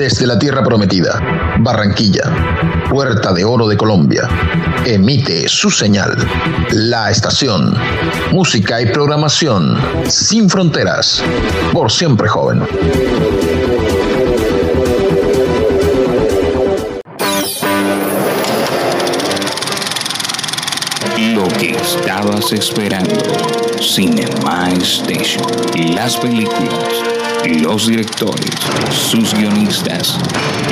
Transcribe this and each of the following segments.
Desde la Tierra Prometida, Barranquilla, Puerta de Oro de Colombia, emite su señal. La estación, música y programación sin fronteras, por siempre joven. Lo que estabas esperando. Cinema Station. Las películas, los directores, sus guionistas,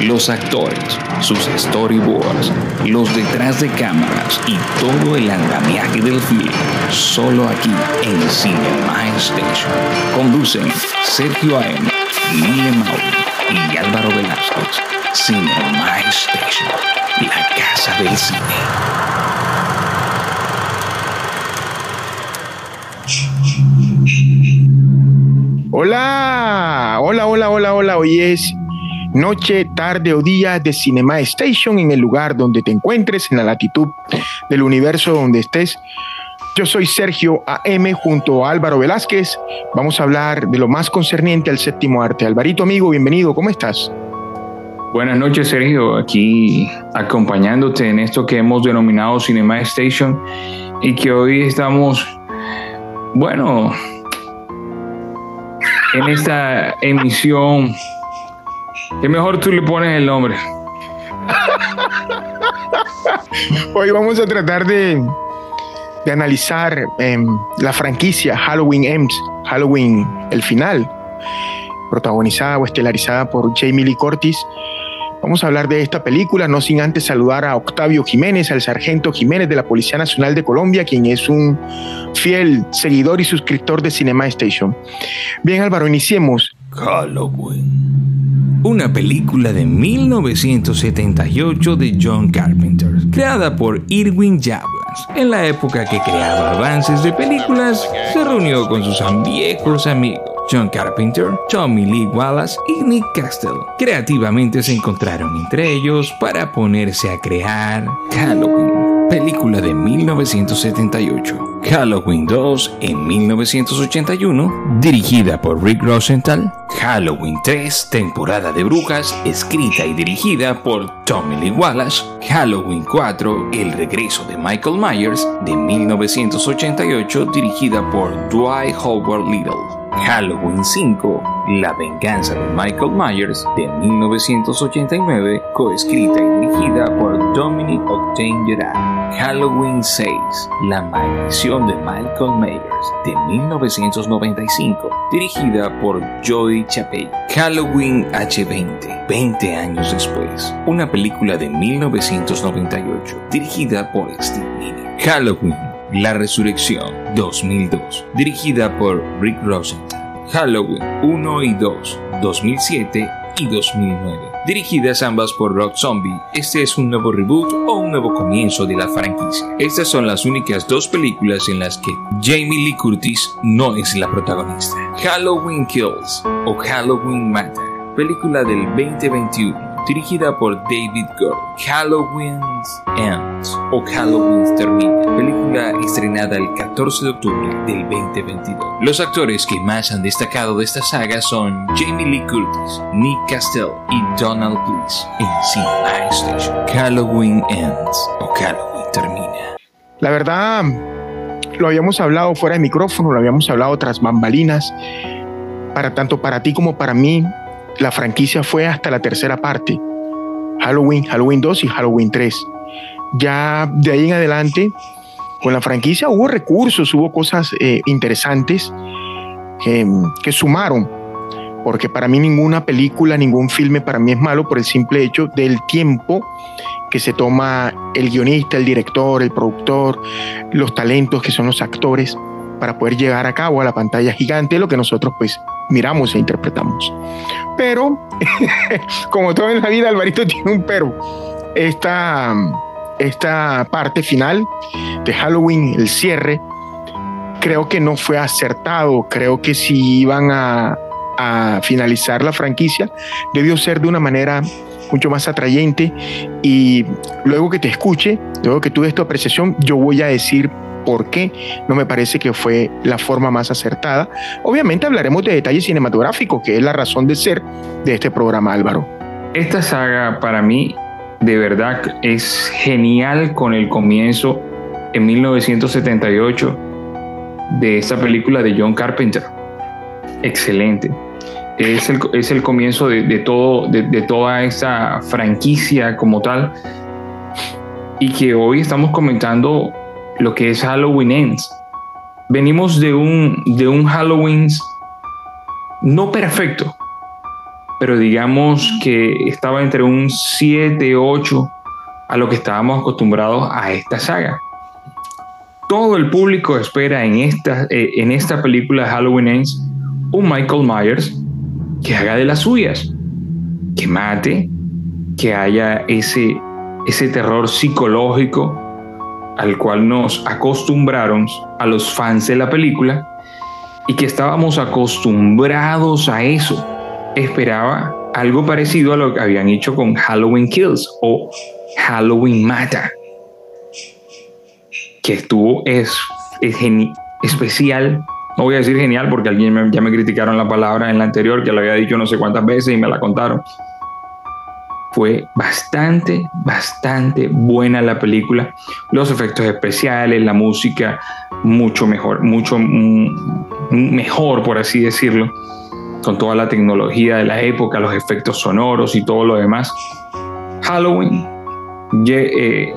los actores, sus storyboards, los detrás de cámaras y todo el andamiaje del film. Solo aquí en Cinema Station. Conducen Sergio A.M., Mile Mauri y Álvaro Velázquez. Cinema Station. La casa del cine. Hola, hola, hola, hola, hola. Hoy es noche, tarde o día de Cinema Station en el lugar donde te encuentres, en la latitud del universo donde estés. Yo soy Sergio AM junto a Álvaro Velázquez. Vamos a hablar de lo más concerniente al séptimo arte. Alvarito, amigo, bienvenido. ¿Cómo estás? Buenas noches, Sergio. Aquí acompañándote en esto que hemos denominado Cinema Station y que hoy estamos, bueno, en esta emisión, que mejor tú le pones el nombre. Hoy vamos a tratar de, de analizar em, la franquicia Halloween Ends, Halloween el final, protagonizada o estelarizada por Jamie Lee Curtis. Vamos a hablar de esta película, no sin antes saludar a Octavio Jiménez, al sargento Jiménez de la Policía Nacional de Colombia, quien es un fiel seguidor y suscriptor de Cinema Station. Bien, Álvaro, iniciemos. Halloween. Una película de 1978 de John Carpenter, creada por Irwin En la época que creaba avances de películas, se reunió con sus viejos amigos. John Carpenter, Tommy Lee Wallace y Nick Castle. Creativamente se encontraron entre ellos para ponerse a crear Halloween, película de 1978. Halloween 2 en 1981, dirigida por Rick Rosenthal. Halloween 3, temporada de brujas, escrita y dirigida por Tommy Lee Wallace. Halloween 4, El regreso de Michael Myers, de 1988, dirigida por Dwight Howard Little. Halloween 5, La venganza de Michael Myers, de 1989, coescrita y dirigida por Dominic Octane Gerard. Halloween 6, La maldición de Michael Myers, de 1995, dirigida por Joey Chapey. Halloween H20, 20 años después, una película de 1998, dirigida por Steve Mini. Halloween la Resurrección 2002, dirigida por Rick Rosenthal. Halloween 1 y 2, 2007 y 2009, dirigidas ambas por Rock Zombie. Este es un nuevo reboot o un nuevo comienzo de la franquicia. Estas son las únicas dos películas en las que Jamie Lee Curtis no es la protagonista. Halloween Kills o Halloween Mata, película del 2021 dirigida por David Gore. Halloween Ends o Halloween Termina, película estrenada el 14 de octubre del 2022. Los actores que más han destacado de esta saga son Jamie Lee Curtis, Nick Castell y Donald Please en Cinema Station. Halloween Ends o Halloween Termina. La verdad, lo habíamos hablado fuera de micrófono, lo habíamos hablado tras bambalinas. Para tanto para ti como para mí, la franquicia fue hasta la tercera parte. Halloween, Halloween 2 y Halloween 3. Ya de ahí en adelante, con la franquicia hubo recursos, hubo cosas eh, interesantes que, que sumaron, porque para mí ninguna película, ningún filme para mí es malo por el simple hecho del tiempo que se toma el guionista, el director, el productor, los talentos que son los actores para poder llegar a cabo a la pantalla gigante lo que nosotros pues miramos e interpretamos. Pero, como todo en la vida, Alvarito tiene un pero. Esta, esta parte final de Halloween, el cierre, creo que no fue acertado. Creo que si iban a, a finalizar la franquicia, debió ser de una manera mucho más atrayente y luego que te escuche, luego que tuve esta apreciación, yo voy a decir por qué no me parece que fue la forma más acertada. Obviamente hablaremos de detalles cinematográficos, que es la razón de ser de este programa, Álvaro. esta saga para mí de verdad es genial con el comienzo en 1978 de esta película de John Carpenter. Excelente. Es el, es el comienzo de, todo, de, de toda esta franquicia como tal. Y que hoy estamos comentando lo que es Halloween Ends. Venimos de un, de un Halloween no perfecto, pero digamos que estaba entre un 7, 8 a lo que estábamos acostumbrados a esta saga. Todo el público espera en esta, eh, en esta película Halloween Ends un Michael Myers que haga de las suyas, que mate, que haya ese, ese terror psicológico al cual nos acostumbraron a los fans de la película y que estábamos acostumbrados a eso esperaba algo parecido a lo que habían hecho con Halloween Kills o Halloween Mata, que estuvo es, es especial. No voy a decir genial porque alguien ya me criticaron la palabra en la anterior, que lo había dicho no sé cuántas veces y me la contaron. Fue bastante, bastante buena la película. Los efectos especiales, la música, mucho mejor, mucho mejor, por así decirlo con toda la tecnología de la época, los efectos sonoros y todo lo demás. Halloween, eh,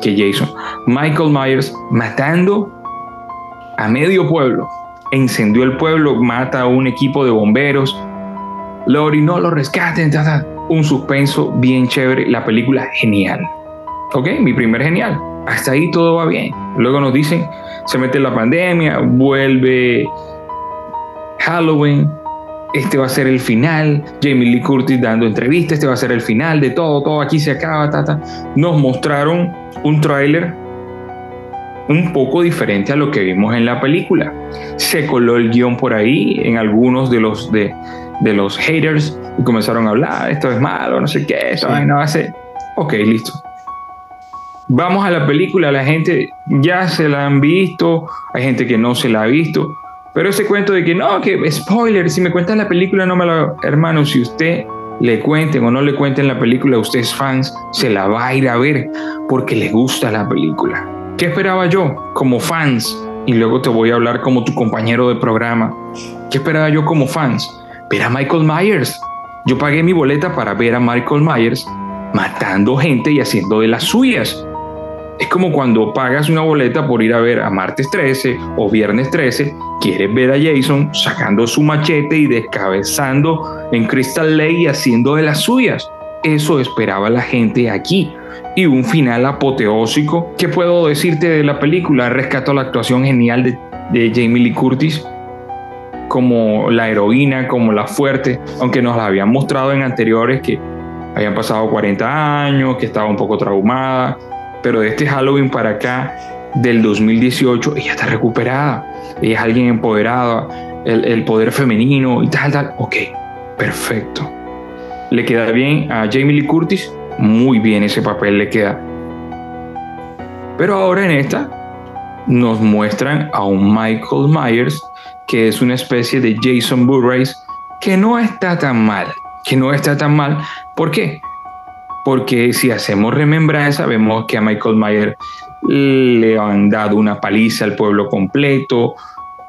que Jason, Michael Myers matando a medio pueblo, encendió el pueblo, mata a un equipo de bomberos, Lori no lo rescaten, un suspenso bien chévere, la película genial. Ok, mi primer genial. Hasta ahí todo va bien. Luego nos dicen, se mete la pandemia, vuelve Halloween, este va a ser el final, Jamie Lee Curtis dando entrevistas, este va a ser el final de todo, todo aquí se acaba, tata. Nos mostraron un tráiler un poco diferente a lo que vimos en la película. Se coló el guion por ahí en algunos de los, de, de los haters y comenzaron a hablar, esto es malo, no sé qué, esto no va a ser. Ok, listo. Vamos a la película, la gente ya se la han visto, hay gente que no se la ha visto pero ese cuento de que no, que spoiler, si me cuentan la película no me lo... Hermano, si usted le cuenten o no le cuenten la película, usted es fans, se la va a ir a ver porque le gusta la película. ¿Qué esperaba yo como fans? Y luego te voy a hablar como tu compañero de programa. ¿Qué esperaba yo como fans? Ver a Michael Myers. Yo pagué mi boleta para ver a Michael Myers matando gente y haciendo de las suyas. Es como cuando pagas una boleta por ir a ver a martes 13 o viernes 13, quieres ver a Jason sacando su machete y descabezando en Crystal Lake y haciendo de las suyas. Eso esperaba la gente aquí. Y un final apoteósico. ¿Qué puedo decirte de la película? Rescato la actuación genial de, de Jamie Lee Curtis como la heroína, como la fuerte, aunque nos la habían mostrado en anteriores que habían pasado 40 años, que estaba un poco traumada, pero de este Halloween para acá, del 2018, ella está recuperada. Ella es alguien empoderada, el, poder femenino y tal, tal. Ok, perfecto. ¿Le queda bien a Jamie Lee Curtis? Muy bien ese papel le queda. Pero ahora en esta nos muestran a un Michael Myers que es una especie de Jason Voorhees que no está tan mal, que no está tan mal. ¿Por qué? porque si hacemos remembranza, vemos que a Michael Myers le han dado una paliza al pueblo completo,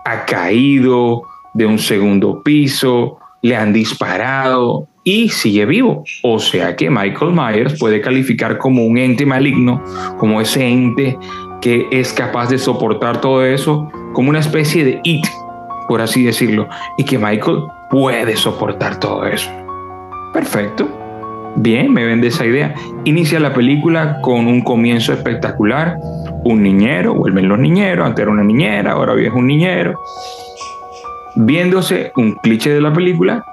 ha caído de un segundo piso, le han disparado y sigue vivo. O sea que Michael Myers puede calificar como un ente maligno, como ese ente que es capaz de soportar todo eso, como una especie de it, por así decirlo, y que Michael puede soportar todo eso. Perfecto. Bien, me vende esa idea. Inicia la película con un comienzo espectacular. Un niñero, vuelven los niñeros, antes era una niñera, ahora es un niñero. Viéndose un cliché de la película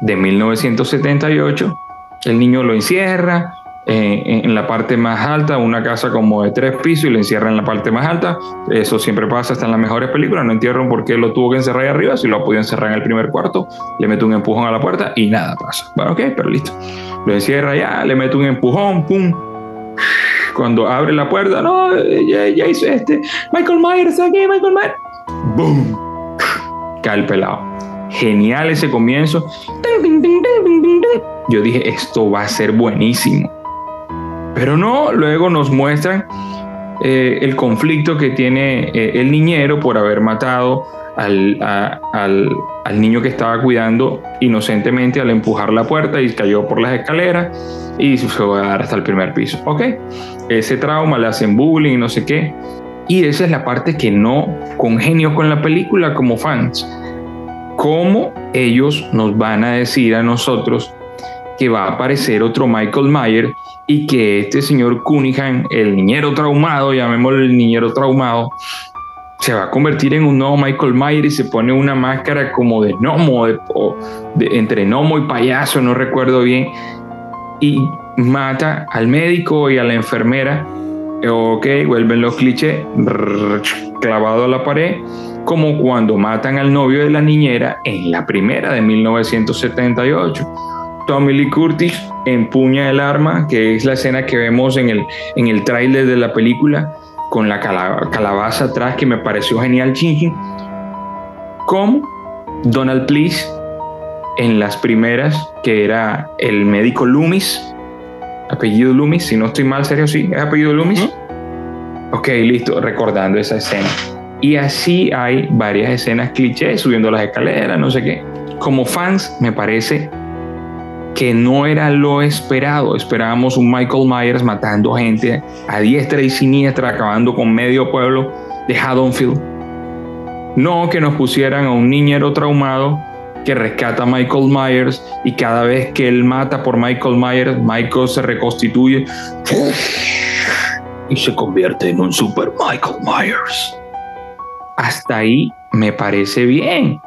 de 1978, el niño lo encierra, eh, en la parte más alta, una casa como de tres pisos y lo encierra en la parte más alta. Eso siempre pasa hasta en las mejores películas. No entiendo por qué lo tuvo que encerrar ahí arriba. Si lo podido encerrar en el primer cuarto, le mete un empujón a la puerta y nada pasa. Bueno, ok, pero listo. Lo encierra ya, le mete un empujón, pum. Cuando abre la puerta, no, ya, ya hizo este. Michael Myers aquí, Michael Myers. Boom. Cae el pelado. Genial ese comienzo. yo dije, esto va a ser buenísimo. Pero no, luego nos muestran eh, el conflicto que tiene eh, el niñero por haber matado al, al, niño que estaba cuidando inocentemente al empujar la puerta y cayó por las escaleras y se fue a dar hasta el primer piso. Ok, ese trauma le hacen bullying, no sé qué. Y esa es la parte que no congenio con la película como fans. ¿Cómo ellos nos van a decir a nosotros que va a aparecer otro Michael Myers y que este señor Cunningham, el niñero traumado, llamémoslo el niñero traumado, se va a convertir en un nuevo Michael Myers y se pone una máscara como de gnomo, de, entre gnomo y payaso, no recuerdo bien, y mata al médico y a la enfermera. Ok, vuelven los clichés, clavado a la pared, como cuando matan al novio de la niñera en la primera de 1978. Tommy Lee Curtis empuña el arma, que es la escena que vemos en el, en el tráiler de la película, con la calabaza atrás que me pareció genial, Chingy. Como Donald Please en las primeras, que era el médico Loomis, apellido Loomis, si no estoy mal, serio, sí, es apellido Loomis. Ok, listo, recordando esa escena. Y así hay varias escenas clichés, subiendo las escaleras, no sé qué. Como fans, me parece que no era lo esperado. Esperábamos un Michael Myers matando gente a diestra y siniestra, acabando con medio pueblo de Haddonfield. No que nos pusieran a un niñero traumado que rescata a Michael Myers y cada vez que él mata por Michael Myers, Michael se reconstituye y se convierte en un super Michael Myers. Hasta ahí me parece bien.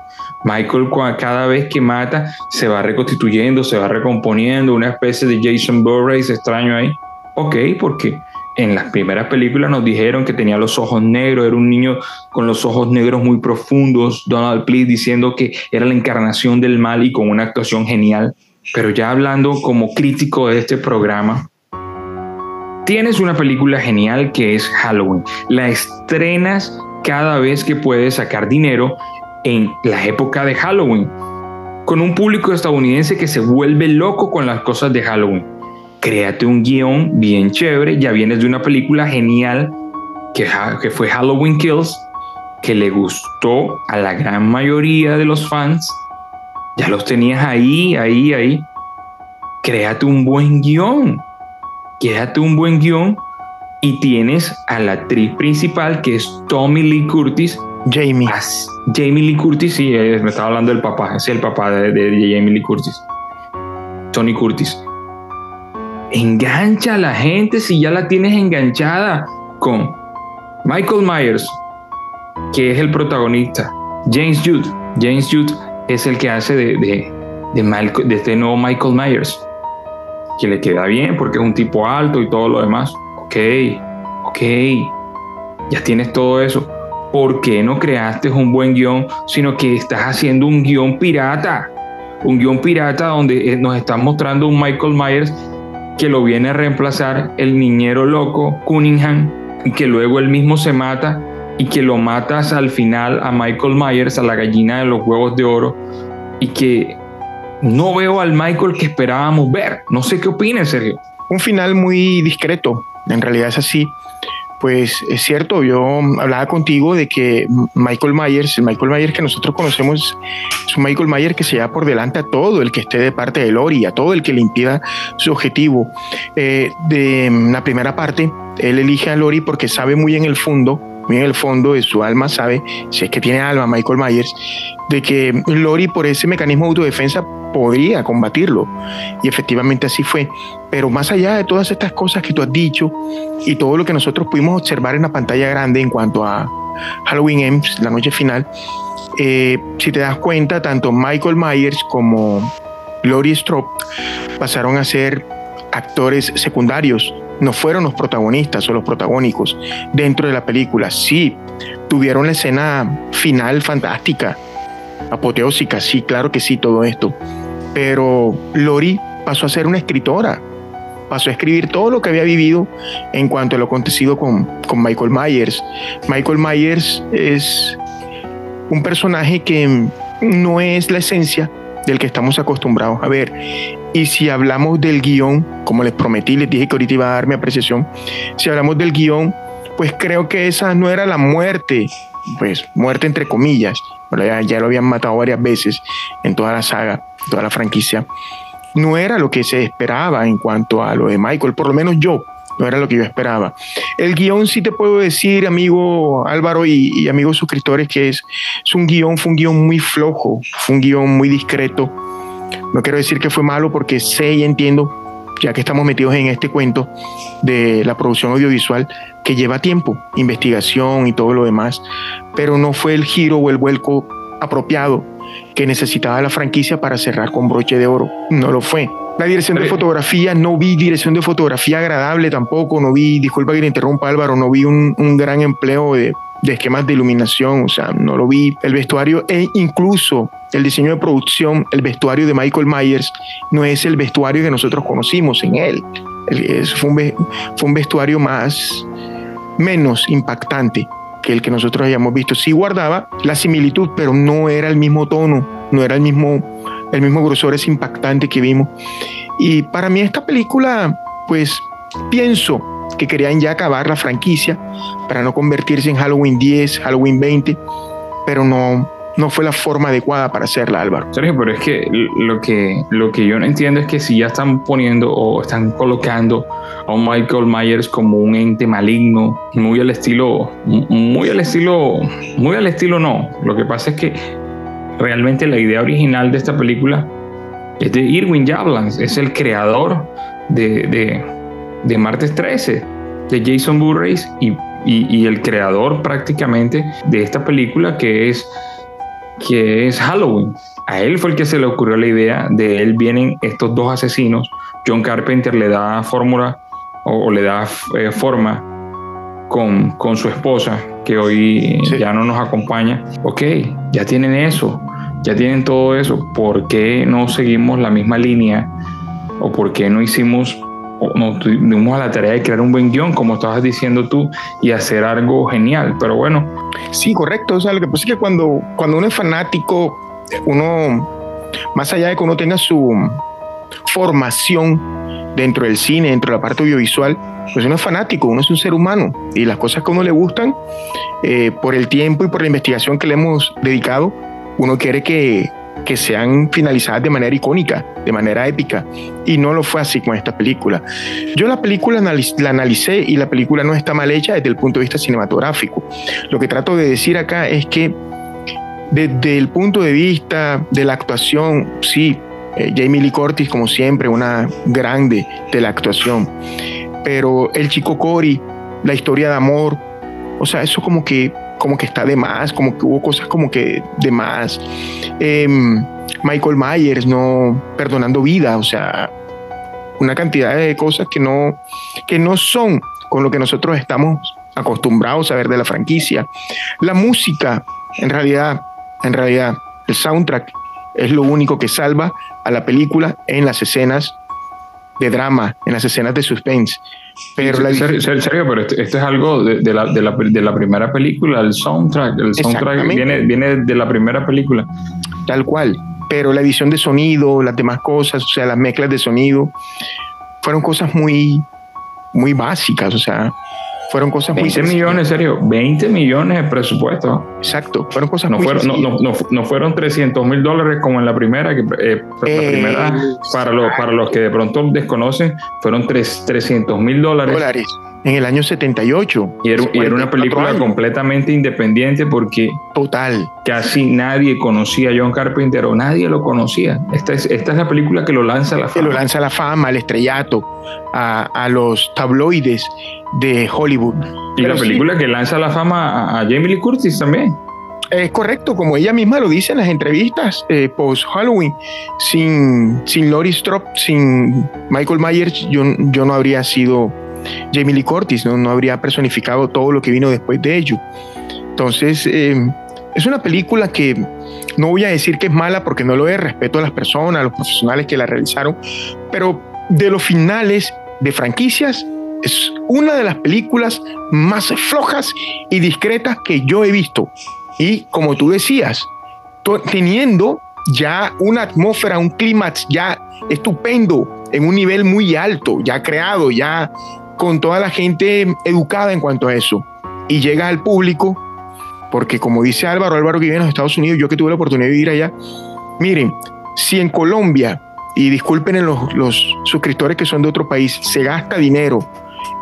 Michael cada vez que mata se va reconstituyendo, se va recomponiendo, una especie de Jason Voorhees extraño ahí. Ok, porque en las primeras películas nos dijeron que tenía los ojos negros, era un niño con los ojos negros muy profundos, Donald Please diciendo que era la encarnación del mal y con una actuación genial. Pero ya hablando como crítico de este programa, tienes una película genial que es Halloween. La estrenas cada vez que puedes sacar dinero en la época de Halloween, con un público estadounidense que se vuelve loco con las cosas de Halloween. Créate un guion bien chévere, ya vienes de una película genial que, fue Halloween Kills, que le gustó a la gran mayoría de los fans. Ya los tenías ahí, ahí, ahí. Créate un buen guion. Créate un buen guion y tienes a la actriz principal que es Tommy Lee Curtis, Jamie. Jamie Lee Curtis, sí, eh, me estaba hablando del papá, es el papá de, Jamie Lee Curtis. Tony Curtis. Engancha a la gente si ya la tienes enganchada con Michael Myers, que es el protagonista. James Jude. James Jude es el que hace de, de, de este nuevo Michael Myers. Que le queda bien porque es un tipo alto y todo lo demás. Ok, ok. Ya tienes todo eso. ¿Por qué no creaste un buen guion, sino que estás haciendo un guion pirata? Un guion pirata donde eh, nos están mostrando un Michael Myers que lo viene a reemplazar el niñero loco Cunningham y que luego él mismo se mata y que lo matas al final a Michael Myers, a la gallina de los huevos de oro y que no veo al Michael que esperábamos ver. No sé qué opinas, Sergio. Un final muy discreto, en realidad es así pues es cierto, yo hablaba contigo de que Michael Myers, el Michael Myers que nosotros conocemos, es un Michael Myers que se lleva por delante a todo el que esté de parte de Lori, a todo el que le impida su objetivo. Eh, de la primera parte, él elige a Lori porque sabe muy en el fondo, muy el fondo de su alma, sabe, si es que tiene alma Michael Myers, de que Lori por ese mecanismo de autodefensa podría combatirlo. Y efectivamente así fue. Pero más allá de todas estas cosas que tú has dicho y todo lo que nosotros pudimos observar en la pantalla grande en cuanto a Halloween Ends, la noche final, eh, si te das cuenta, tanto Michael Myers como Laurie Strode pasaron a ser actores secundarios, no fueron los protagonistas o los protagónicos dentro de la película. Sí, tuvieron la escena final fantástica, apoteósica, sí, claro que sí, todo esto. Pero Lori pasó a ser una escritora, pasó a escribir todo lo que había vivido en cuanto a lo acontecido con, con Michael Myers. Michael Myers es un personaje que no es la esencia del que estamos acostumbrados a ver. Y si hablamos del guion, como les prometí, les dije que ahorita iba a dar mi apreciación, si hablamos del guion, pues creo que esa no era la muerte, pues muerte entre comillas, ya, ya lo habían matado varias veces en toda la saga, toda la franquicia. No era lo que se esperaba en cuanto a lo de Michael, por lo menos yo, no era lo que yo esperaba. El guion sí te puedo decir, amigo Álvaro y, amigos suscriptores, que es, es un guion, fue un guion muy flojo, fue un guion muy discreto. No quiero decir que fue malo porque sé y entiendo, ya que estamos metidos en este cuento de la producción audiovisual, que lleva tiempo, investigación y todo lo demás, pero no fue el giro o el vuelco apropiado que necesitaba la franquicia para cerrar con broche de oro. No lo fue. La dirección de fotografía, no vi dirección de fotografía agradable tampoco, no vi, disculpa que le interrumpa Álvaro, no vi un, gran empleo de, esquemas de iluminación, o sea, no lo vi. El vestuario e incluso el diseño de producción, el vestuario de Michael Myers no es el vestuario que nosotros conocimos en él. fue, un, fue un vestuario más, menos impactante que el que nosotros hayamos visto. Sí guardaba la similitud, pero no era el mismo tono, no era el mismo el mismo grosor es impactante que vimos. Y para mí esta película, pues pienso que querían ya acabar la franquicia para no convertirse en Halloween 10, Halloween 20, pero no, no fue la forma adecuada para hacerla, Álvaro. Sergio, pero es que lo que, lo que yo no entiendo es que si ya están poniendo o están colocando a Michael Myers como un ente maligno, muy al estilo, muy al estilo, muy al estilo no. Lo que pasa es que realmente la idea original de esta película es de Irwin Jablans, es el creador de, de, Martes 13, de Jason Burrace y, y, el creador prácticamente de esta película que es, que es Halloween. A él fue el que se le ocurrió la idea, de él vienen estos dos asesinos, John Carpenter le da fórmula o, le da eh, forma con, con, su esposa, que hoy ya no nos acompaña. Ok, ya tienen eso ya tienen todo eso, ¿por qué no seguimos la misma línea? ¿O por qué no hicimos, o no dimos a la tarea de crear un buen guion, como estabas diciendo tú, y hacer algo genial? Pero bueno. Sí, correcto. O sea, lo que pasa es que cuando, cuando uno es fanático, uno, más allá de que uno tenga su formación dentro del cine, dentro de la parte audiovisual, pues uno es fanático, uno es un ser humano y las cosas que a uno le gustan, eh, por el tiempo y por la investigación que le hemos dedicado, uno quiere que, que sean finalizadas de manera icónica, de manera épica, y no lo fue así con esta película. Yo la película la analicé y la película no está mal hecha desde el punto de vista cinematográfico. Lo que trato de decir acá es que desde el punto de vista de la actuación, sí, eh, Jamie Lee Curtis, como siempre, una grande de la actuación, pero el chico Cory, la historia de amor, o sea, eso como que como que está de más, como que hubo cosas como que de más. Em, Michael Myers no perdonando vida, o sea, una cantidad de cosas que no, que no son con lo que nosotros estamos acostumbrados a ver de la franquicia. La música, en realidad, en realidad, el soundtrack es lo único que salva a la película en las escenas de drama, en las escenas de suspense. Pero la serio, pero esto, es algo de, la, de, la, de, la, primera película, el soundtrack. El soundtrack viene, viene de la primera película. Tal cual. Pero la edición de sonido, las demás cosas, o sea, las mezclas de sonido, fueron cosas muy, muy básicas. O sea, fueron cosas 20 muy millones, serio, 20 millones de presupuesto. Exacto, fueron cosas no muy fueron, no, no, no, fueron 300 mil dólares como en la primera, que eh, la primera, para, los, para los que de pronto desconocen, fueron 300 mil dólares. dólares en el año 78. Y era, y era una película completamente independiente porque total casi nadie conocía a John Carpenter o nadie lo conocía. Esta es, esta es la película que lo lanza a la fama. Que lo lanza a la fama, al estrellato, a, a los tabloides de Hollywood. Y la película que lanza a la fama a, Jamie Lee Curtis también. Es correcto, como ella misma lo dice en las entrevistas eh, post Halloween, sin, sin Laurie Strop, sin Michael Myers, yo, yo no habría sido Jamie Lee Curtis, ¿no? no habría personificado todo lo que vino después de ello. Entonces, eh, es una película que no voy a decir que es mala porque no lo es, respeto a las personas, a los profesionales que la realizaron, pero de los finales de franquicias, es una de las películas más flojas y discretas que yo he visto. Y como tú decías, teniendo ya una atmósfera, un clímax ya estupendo, en un nivel muy alto, ya creado, ya con toda la gente educada en cuanto a eso. Y llega al público, porque como dice Álvaro, Álvaro que vive en los Estados Unidos, yo que tuve la oportunidad de vivir allá, miren, si en Colombia, y disculpen los, los suscriptores que son de otro país, se gasta dinero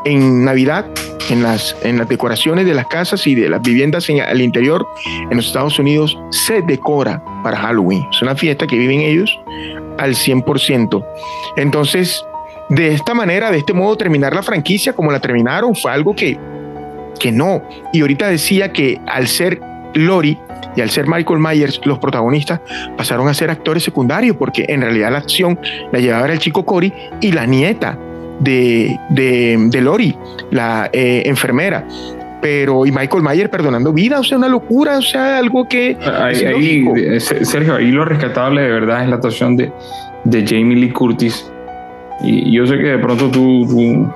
en Navidad, en las, en las decoraciones de las casas y de las viviendas en, al interior, en los Estados Unidos se decora para Halloween. Es una fiesta que viven ellos al 100%. Entonces, de esta manera, de este modo, terminar la franquicia como la terminaron fue algo que, que no. Y ahorita decía que al ser Lori y al ser Michael Myers los protagonistas pasaron a ser actores secundarios porque en realidad la acción la llevaba el chico Cory y la nieta de, de, Lori, la eh, enfermera. Pero, y Michael Myers perdonando vida, o sea, una locura, o sea, algo que. Ahí, eh, Sergio, ahí lo rescatable de verdad es la actuación de, de Jamie Lee Curtis. Y yo sé que de pronto tú, tú,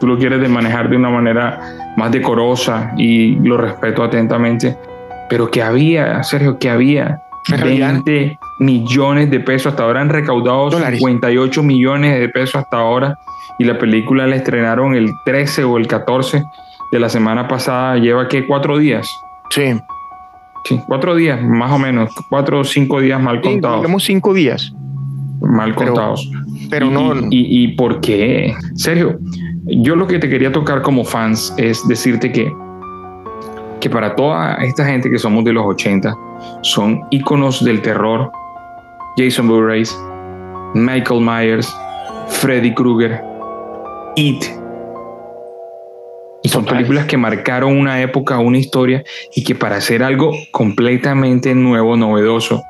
tú lo quieres de manejar de una manera más decorosa y lo respeto atentamente, pero que había, Sergio, que había 20 millones de pesos hasta ahora han recaudado 58 millones de pesos hasta ahora y la película la estrenaron el 13 o el 14 de la semana pasada. Lleva que cuatro días. Sí. Sí, cuatro días, más o menos, cuatro o cinco días mal contados. Tenemos cinco días. Mal contados. Pero no. Y, y, por qué? Sergio, yo lo que te quería tocar como fans es decirte que, que para toda esta gente que somos de los 80, son íconos del terror. Jason Voorhees, Michael Myers, Freddy Krueger, It. Son películas que marcaron una época, una historia y que para hacer algo completamente nuevo, novedoso,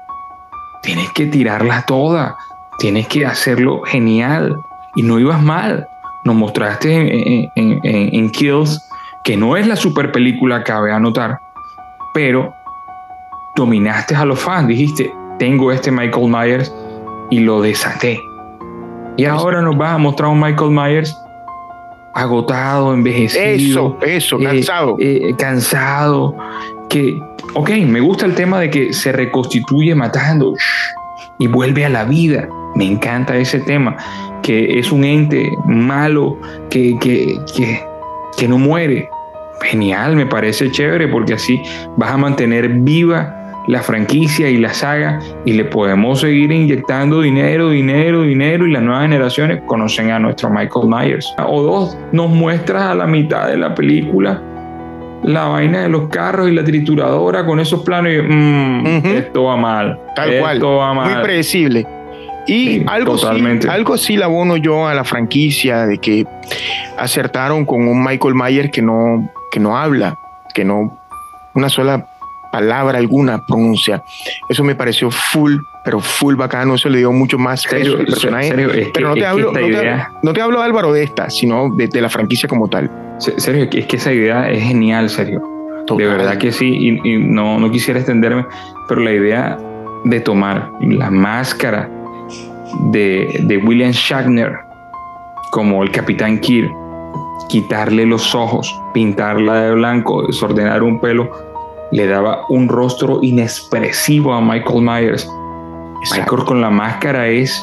tienes que tirarla toda, tienes que hacerlo genial y no ibas mal. Nos mostraste en, Kills que no es la super película, cabe anotar, pero dominaste a los fans, dijiste, tengo este Michael Myers y lo desaté. Y ahora nos vas a mostrar un Michael Myers agotado, envejecido. Eso, eso, eh, cansado. Eh, cansado. Que, ok, me gusta el tema de que se reconstituye matando y vuelve a la vida. Me encanta ese tema, que es un ente malo que, que, que, que no muere. Genial, me parece chévere porque así vas a mantener viva la franquicia y la saga y le podemos seguir inyectando dinero, dinero, dinero y las nuevas generaciones conocen a nuestro Michael Myers. O dos, nos muestras a la mitad de la película la vaina de los carros y la trituradora con esos planos y mm, esto va mal. Tal cual. Muy predecible. Y algo, sí, algo sí la abono yo a la franquicia de que acertaron con un Michael Myers que no, que no habla, que no una sola palabra alguna pronuncia. Eso me pareció full, pero full bacano. Eso le dio mucho más peso al personaje. pero no te, hablo, no, te, hablo, Álvaro de esta, sino de, la franquicia como tal. Serio, es que esa idea es genial, serio. De verdad que sí, y, no, no quisiera extenderme, pero la idea de tomar la máscara de, de William Shatner como el Capitán Kirk, quitarle los ojos, pintarla de blanco, desordenar un pelo, le daba un rostro inexpresivo a Michael Myers. Michael con la máscara es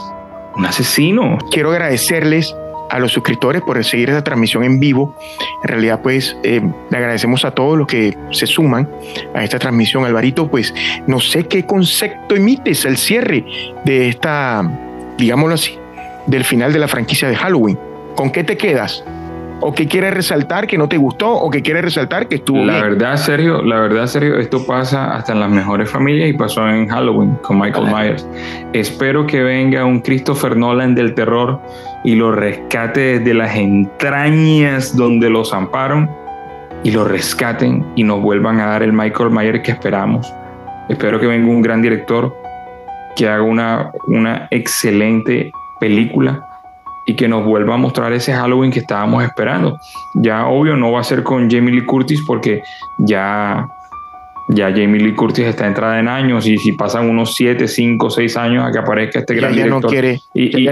un asesino. Quiero agradecerles a los suscriptores por seguir esta transmisión en vivo. En realidad, pues, eh, le agradecemos a todos los que se suman a esta transmisión. Alvarito, pues, no sé qué concepto emites al cierre de esta, digámoslo así, del final de la franquicia de Halloween. ¿Con qué te quedas? o que quieres resaltar que no te gustó o que quieres resaltar que estuvo la verdad Sergio la verdad Sergio esto pasa hasta en las mejores familias y pasó en Halloween con Michael Myers. Espero que venga un Christopher Nolan del terror y lo rescate desde las entrañas donde los amparon y lo rescaten y nos vuelvan a dar el Michael Myers que esperamos. Espero que venga un gran director que haga una, una excelente película y que nos vuelva a mostrar ese Halloween que estábamos esperando. Ya obvio no va a ser con Jamie Lee Curtis porque ya, ya Jamie Lee Curtis está entrada en años y si pasan unos 7, 5, 6 años a que aparezca este gran director no quiere, y,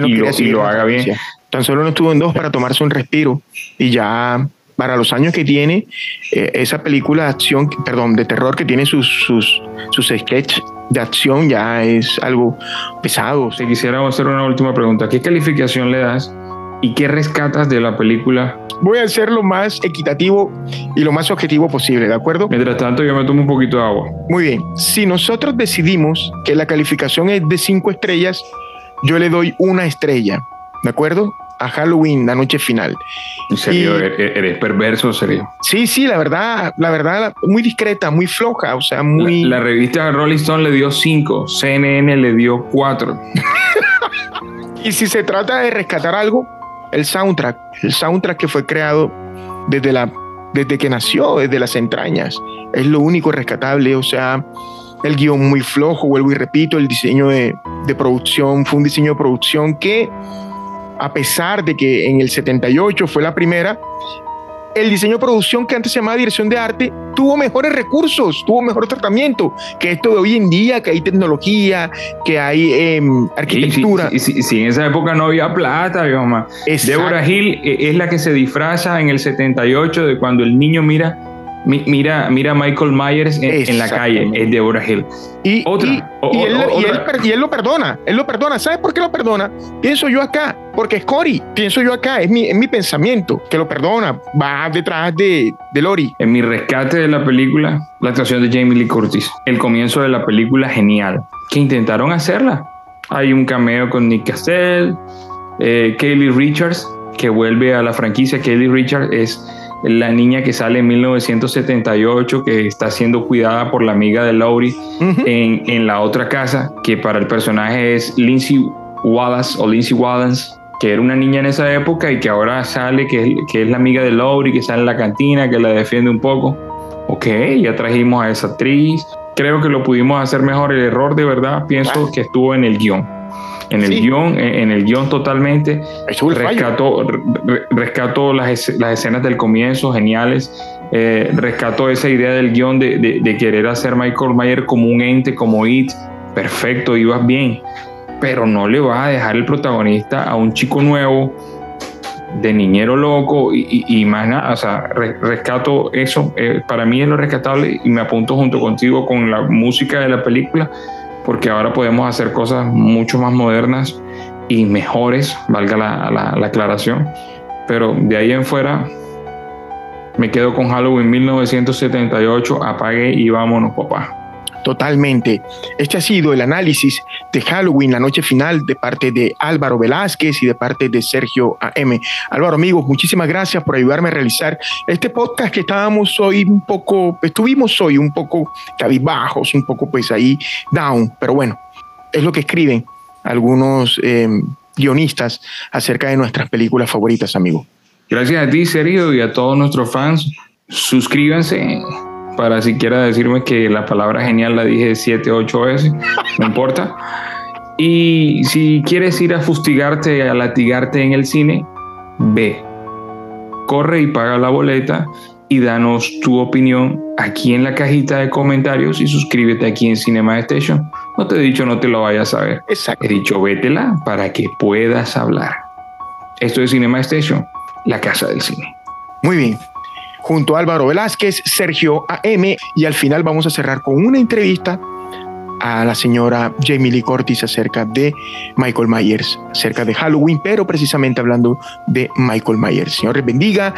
lo, haga bien. Tan solo no estuvo en dos para tomarse un respiro y ya para los años que tiene eh, esa película de acción, perdón, de terror que tiene sus, sus, sus sketches de acción ya es algo pesado. Te quisiera hacer una última pregunta. ¿Qué calificación le das y qué rescatas de la película? Voy a ser lo más equitativo y lo más objetivo posible, ¿de acuerdo? Mientras tanto, yo me tomo un poquito de agua. Muy bien. Si nosotros decidimos que la calificación es de cinco estrellas, yo le doy una estrella, ¿de acuerdo? A Halloween, la noche final. ¿En serio? ¿Eres perverso, serio? Sí, sí, la verdad, la verdad, muy discreta, muy floja, o sea, muy... La, revista Rolling Stone le dio 5, CNN le dio 4. y si se trata de rescatar algo, el soundtrack, el soundtrack que fue creado desde, la, desde que nació, desde las entrañas, es lo único rescatable, o sea, el guion muy flojo, vuelvo y repito, el diseño de, de producción fue un diseño de producción que a pesar de que en el 78 fue la primera, el diseño de producción que antes se llamaba dirección de arte tuvo mejores recursos, tuvo mejor tratamiento que esto de hoy en día, que hay tecnología, que hay em, arquitectura. Sí, sí, en esa época no había plata, mamá. Deborah Hill eh, es la que se disfraza en el 78 de cuando el niño mira Mira, mira Michael Myers en, la calle, es Deborah Hill. Y, otra, y, él, lo perdona, él lo perdona. ¿Sabes por qué lo perdona? Pienso yo acá, porque es Cory, pienso yo acá, es mi, mi pensamiento, que lo perdona, va detrás de, de Lori. En mi rescate de la película, la actuación de Jamie Lee Curtis, el comienzo de la película genial, que intentaron hacerla. Hay un cameo con Nick Castell, eh, Kaylee Richards, que vuelve a la franquicia. Kaylee Richards es la niña que sale en 1978, que está siendo cuidada por la amiga de Laurie en, la otra casa, que para el personaje es Lindsay Wallace o Lindsay Wallace, que era una niña en esa época y que ahora sale, que, que es la amiga de Laurie, que sale en la cantina, que la defiende un poco. Ok, ya trajimos a esa actriz. Creo que lo pudimos hacer mejor. El error de verdad pienso que estuvo en el guion en el guion, en el guion totalmente. Rescató, rescató las, las, escenas del comienzo, geniales. Eh, rescató esa idea del guion de, de, querer hacer Michael Mayer como un ente, como It. Perfecto, ibas bien. Pero no le vas a dejar el protagonista a un chico nuevo, de niñero loco y, y, más nada. O sea, rescato eso. Eh, para mí es lo rescatable y me apunto junto contigo con la música de la película porque ahora podemos hacer cosas mucho más modernas y mejores, valga la, aclaración. Pero de ahí en fuera me quedo con Halloween 1978, apague y vámonos, papá. Totalmente. Este ha sido el análisis de Halloween, la noche final, de parte de Álvaro Velázquez y de parte de Sergio AM. Álvaro, amigos, muchísimas gracias por ayudarme a realizar este podcast que estábamos hoy un poco, estuvimos hoy un poco cabizbajos, un poco pues ahí down, pero bueno, es lo que escriben algunos em, guionistas acerca de nuestras películas favoritas, amigo. Gracias a ti, Sergio, y a todos nuestros fans. Suscríbanse para siquiera decirme que la palabra genial la dije siete, ocho veces, no importa. Y si quieres ir a fustigarte, a latigarte en el cine, ve, corre y paga la boleta y danos tu opinión aquí en la cajita de comentarios y suscríbete aquí en Cinema Station. No te he dicho no te lo vayas a ver. Exacto. He dicho vétela para que puedas hablar. Esto es Cinema Station, la casa del cine. Muy bien junto a Álvaro Velázquez, Sergio AM y al final vamos a cerrar con una entrevista a la señora Jamie Lee Curtis acerca de Michael Myers, acerca de Halloween, pero precisamente hablando de Michael Myers. Señor, bendiga.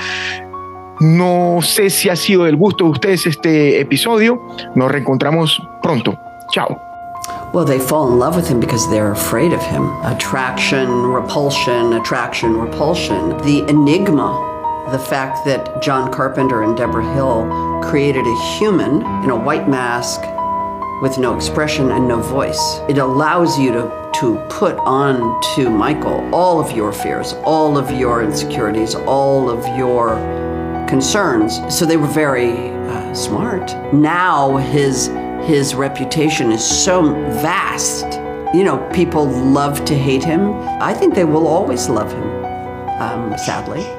No sé si ha sido del gusto de ustedes este episodio. Nos reencontramos pronto. Chao. Well, they fall in love with him because they're afraid of him. Attraction, repulsion, attraction, repulsion. The enigma the fact that John Carpenter and Deborah Hill created a human in a white mask with no expression and no voice. It allows you to, to put on to Michael all of your fears, all of your insecurities, all of your concerns. So they were very uh, smart. Now his his reputation is so vast. You know, people love to hate him. I think they will always love him, um, sadly.